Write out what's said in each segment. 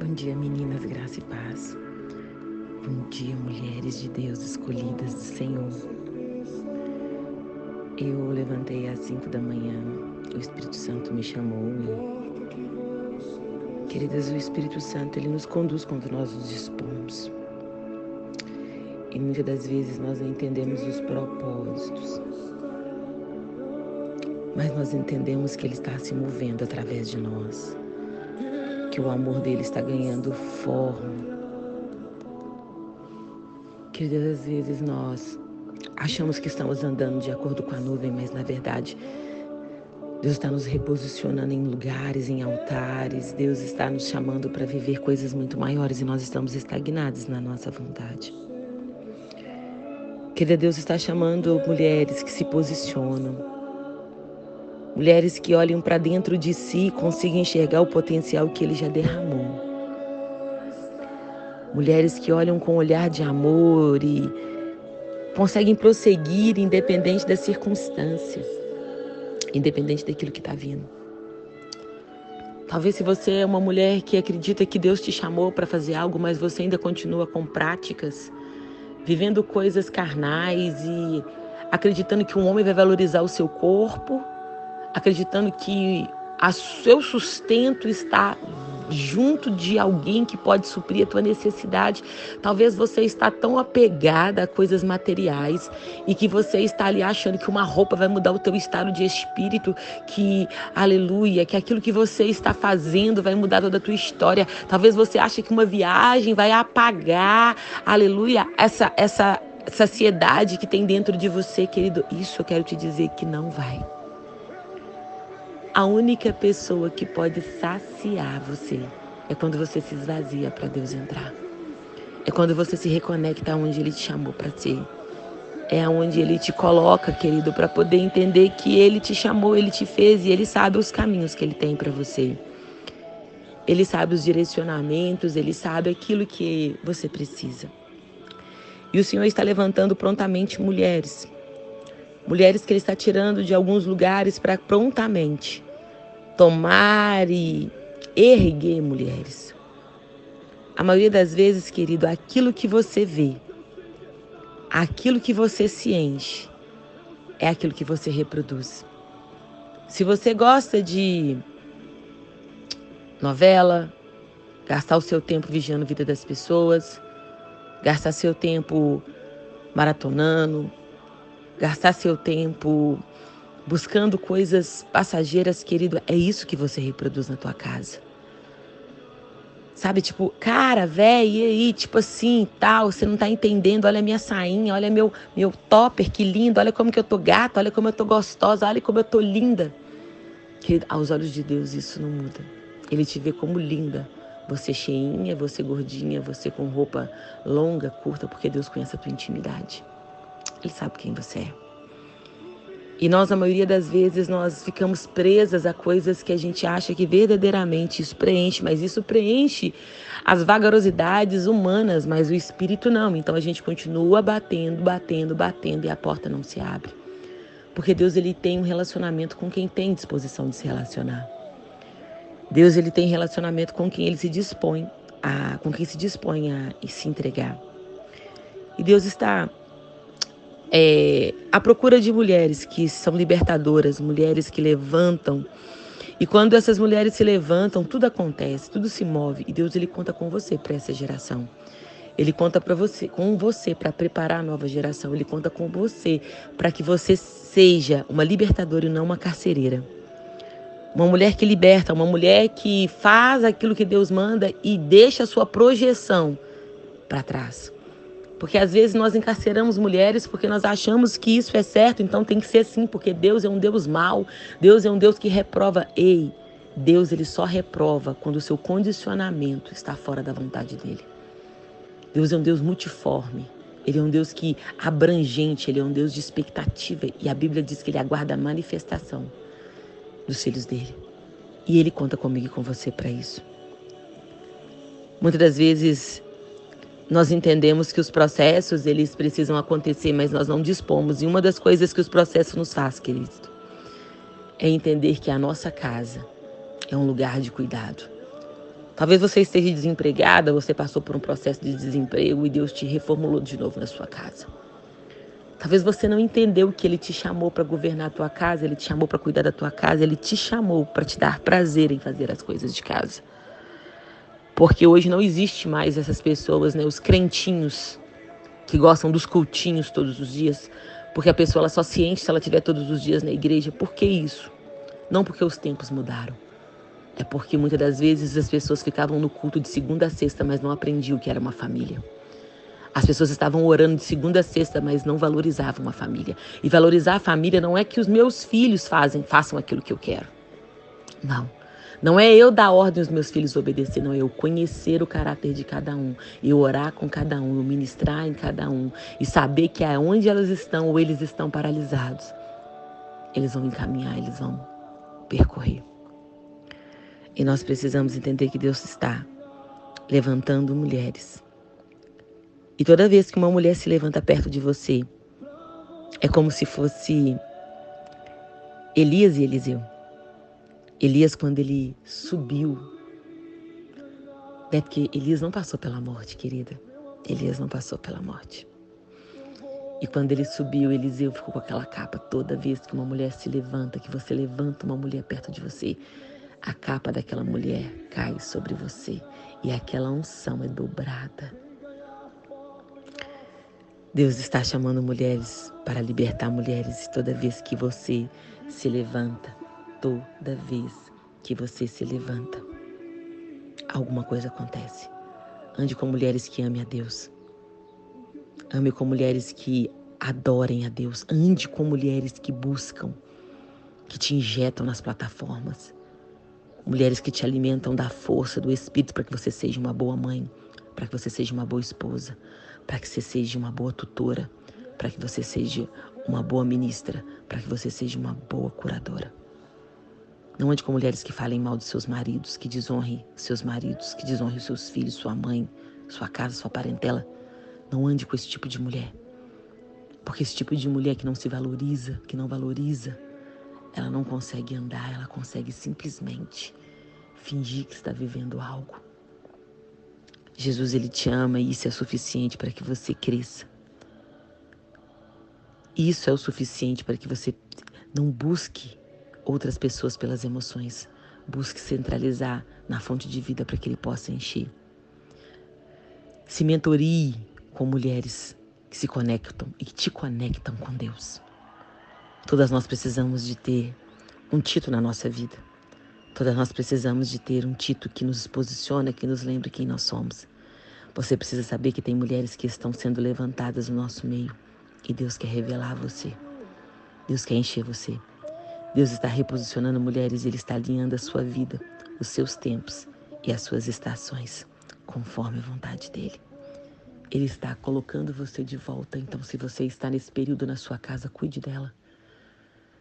Bom dia, meninas, graça e paz. Bom dia, mulheres de Deus escolhidas do Senhor. Eu levantei às cinco da manhã, o Espírito Santo me chamou e, queridas, o Espírito Santo ele nos conduz quando nós nos dispomos. E muitas das vezes nós não entendemos os propósitos, mas nós entendemos que ele está se movendo através de nós que o amor dele está ganhando forma. Queridas, às vezes nós achamos que estamos andando de acordo com a nuvem, mas na verdade Deus está nos reposicionando em lugares, em altares. Deus está nos chamando para viver coisas muito maiores e nós estamos estagnados na nossa vontade. Querida, Deus está chamando mulheres que se posicionam, Mulheres que olham para dentro de si e consigam enxergar o potencial que ele já derramou. Mulheres que olham com um olhar de amor e conseguem prosseguir independente das circunstâncias, independente daquilo que está vindo. Talvez se você é uma mulher que acredita que Deus te chamou para fazer algo, mas você ainda continua com práticas, vivendo coisas carnais e acreditando que um homem vai valorizar o seu corpo, acreditando que o seu sustento está junto de alguém que pode suprir a tua necessidade. Talvez você está tão apegada a coisas materiais e que você está ali achando que uma roupa vai mudar o teu estado de espírito, que aleluia, que aquilo que você está fazendo vai mudar toda a tua história. Talvez você ache que uma viagem vai apagar, aleluia, essa essa saciedade que tem dentro de você, querido. Isso eu quero te dizer que não vai. A única pessoa que pode saciar você é quando você se esvazia para Deus entrar. É quando você se reconecta aonde Ele te chamou para ser. É aonde Ele te coloca, querido, para poder entender que Ele te chamou, Ele te fez e Ele sabe os caminhos que Ele tem para você. Ele sabe os direcionamentos, Ele sabe aquilo que você precisa. E o Senhor está levantando prontamente mulheres. Mulheres que Ele está tirando de alguns lugares para prontamente tomar e erguer mulheres. A maioria das vezes, querido, aquilo que você vê, aquilo que você se enche, é aquilo que você reproduz. Se você gosta de novela, gastar o seu tempo vigiando a vida das pessoas, gastar seu tempo maratonando, gastar seu tempo buscando coisas passageiras, querido, é isso que você reproduz na tua casa. Sabe, tipo, cara, velho, e aí, tipo assim, tal, você não tá entendendo, olha a minha sainha, olha meu meu topper, que lindo, olha como que eu tô gata, olha como eu tô gostosa, olha como eu tô linda. Querido, aos olhos de Deus isso não muda. Ele te vê como linda. Você cheinha, você gordinha, você com roupa longa, curta, porque Deus conhece a tua intimidade. Ele sabe quem você é. E nós, a maioria das vezes, nós ficamos presas a coisas que a gente acha que verdadeiramente isso preenche, mas isso preenche as vagarosidades humanas, mas o espírito não. Então a gente continua batendo, batendo, batendo e a porta não se abre. Porque Deus ele tem um relacionamento com quem tem disposição de se relacionar. Deus ele tem relacionamento com quem ele se dispõe a, com quem se dispõe a se entregar. E Deus está é, a procura de mulheres que são libertadoras, mulheres que levantam. E quando essas mulheres se levantam, tudo acontece, tudo se move. E Deus ele conta com você para essa geração. Ele conta para você, com você para preparar a nova geração. Ele conta com você para que você seja uma libertadora e não uma carcereira. Uma mulher que liberta, uma mulher que faz aquilo que Deus manda e deixa a sua projeção para trás. Porque às vezes nós encarceramos mulheres porque nós achamos que isso é certo, então tem que ser assim, porque Deus é um Deus mau, Deus é um Deus que reprova. Ei, Deus ele só reprova quando o seu condicionamento está fora da vontade dele. Deus é um Deus multiforme. Ele é um Deus que abrangente, ele é um Deus de expectativa e a Bíblia diz que ele aguarda a manifestação dos filhos dele. E ele conta comigo e com você para isso. Muitas das vezes nós entendemos que os processos eles precisam acontecer, mas nós não dispomos. E uma das coisas que os processos nos faz, querido, é entender que a nossa casa é um lugar de cuidado. Talvez você esteja desempregada, você passou por um processo de desemprego e Deus te reformulou de novo na sua casa. Talvez você não entendeu que ele te chamou para governar a tua casa, ele te chamou para cuidar da tua casa, ele te chamou para te dar prazer em fazer as coisas de casa. Porque hoje não existe mais essas pessoas, né, os crentinhos que gostam dos cultinhos todos os dias, porque a pessoa ela só se enche se ela estiver todos os dias na igreja. Por que isso? Não porque os tempos mudaram. É porque muitas das vezes as pessoas ficavam no culto de segunda a sexta, mas não aprendiam o que era uma família. As pessoas estavam orando de segunda a sexta, mas não valorizavam a família. E valorizar a família não é que os meus filhos fazem, façam aquilo que eu quero. Não. Não é eu dar ordem aos meus filhos obedecer, não é eu conhecer o caráter de cada um, eu orar com cada um, eu ministrar em cada um e saber que aonde elas estão ou eles estão paralisados, eles vão encaminhar, eles vão percorrer. E nós precisamos entender que Deus está levantando mulheres e toda vez que uma mulher se levanta perto de você, é como se fosse Elias e Eliseu. Elias, quando ele subiu, né? Porque Elias não passou pela morte, querida. Elias não passou pela morte. E quando ele subiu, Eliseu ficou com aquela capa. Toda vez que uma mulher se levanta, que você levanta uma mulher perto de você, a capa daquela mulher cai sobre você. E aquela unção é dobrada. Deus está chamando mulheres para libertar mulheres e toda vez que você se levanta, toda vez que você se levanta, alguma coisa acontece. Ande com mulheres que amem a Deus. Ame com mulheres que adorem a Deus. Ande com mulheres que buscam, que te injetam nas plataformas. Mulheres que te alimentam da força do Espírito para que você seja uma boa mãe, para que você seja uma boa esposa, para que você seja uma boa tutora, para que você seja uma boa ministra, para que você seja uma boa curadora. Não ande com mulheres que falem mal dos seus maridos, que desonrem seus maridos, que desonrem seus filhos, sua mãe, sua casa, sua parentela. Não ande com esse tipo de mulher. Porque esse tipo de mulher que não se valoriza, que não valoriza, ela não consegue andar, ela consegue simplesmente fingir que está vivendo algo. Jesus ele te ama e isso é suficiente para que você cresça. Isso é o suficiente para que você não busque outras pessoas pelas emoções. Busque centralizar na fonte de vida para que ele possa encher. Se mentorie com mulheres que se conectam e que te conectam com Deus. Todas nós precisamos de ter um título na nossa vida. Todas nós precisamos de ter um título que nos posiciona, que nos lembre quem nós somos. Você precisa saber que tem mulheres que estão sendo levantadas no nosso meio e Deus quer revelar você. Deus quer encher você. Deus está reposicionando mulheres Ele está alinhando a sua vida, os seus tempos e as suas estações, conforme a vontade dEle. Ele está colocando você de volta. Então, se você está nesse período na sua casa, cuide dela.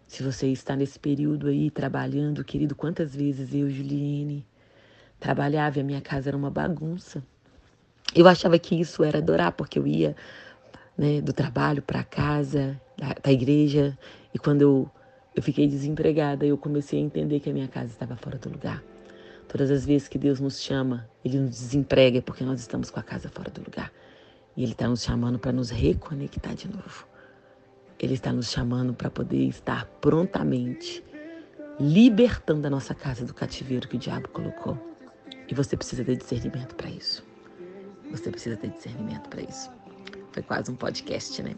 Se você está nesse período aí trabalhando, querido, quantas vezes eu, Juliene, trabalhava e a minha casa era uma bagunça. Eu achava que isso era adorar, porque eu ia né, do trabalho para casa, da, da, igreja, e quando eu, eu fiquei desempregada, eu comecei a entender que a minha casa estava fora do lugar. Todas as vezes que Deus nos chama, Ele nos desemprega porque nós estamos com a casa fora do lugar. E Ele está nos chamando para nos reconectar de novo. Ele está nos chamando para poder estar prontamente libertando a nossa casa do cativeiro que o diabo colocou. E você precisa ter discernimento para isso. Você precisa ter discernimento para isso. Foi quase um podcast, né?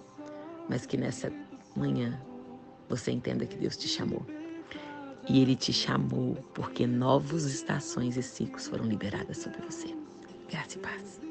Mas que nessa manhã você entenda que Deus te chamou. E Ele te chamou porque novas estações e ciclos foram liberadas sobre você. Graça e paz.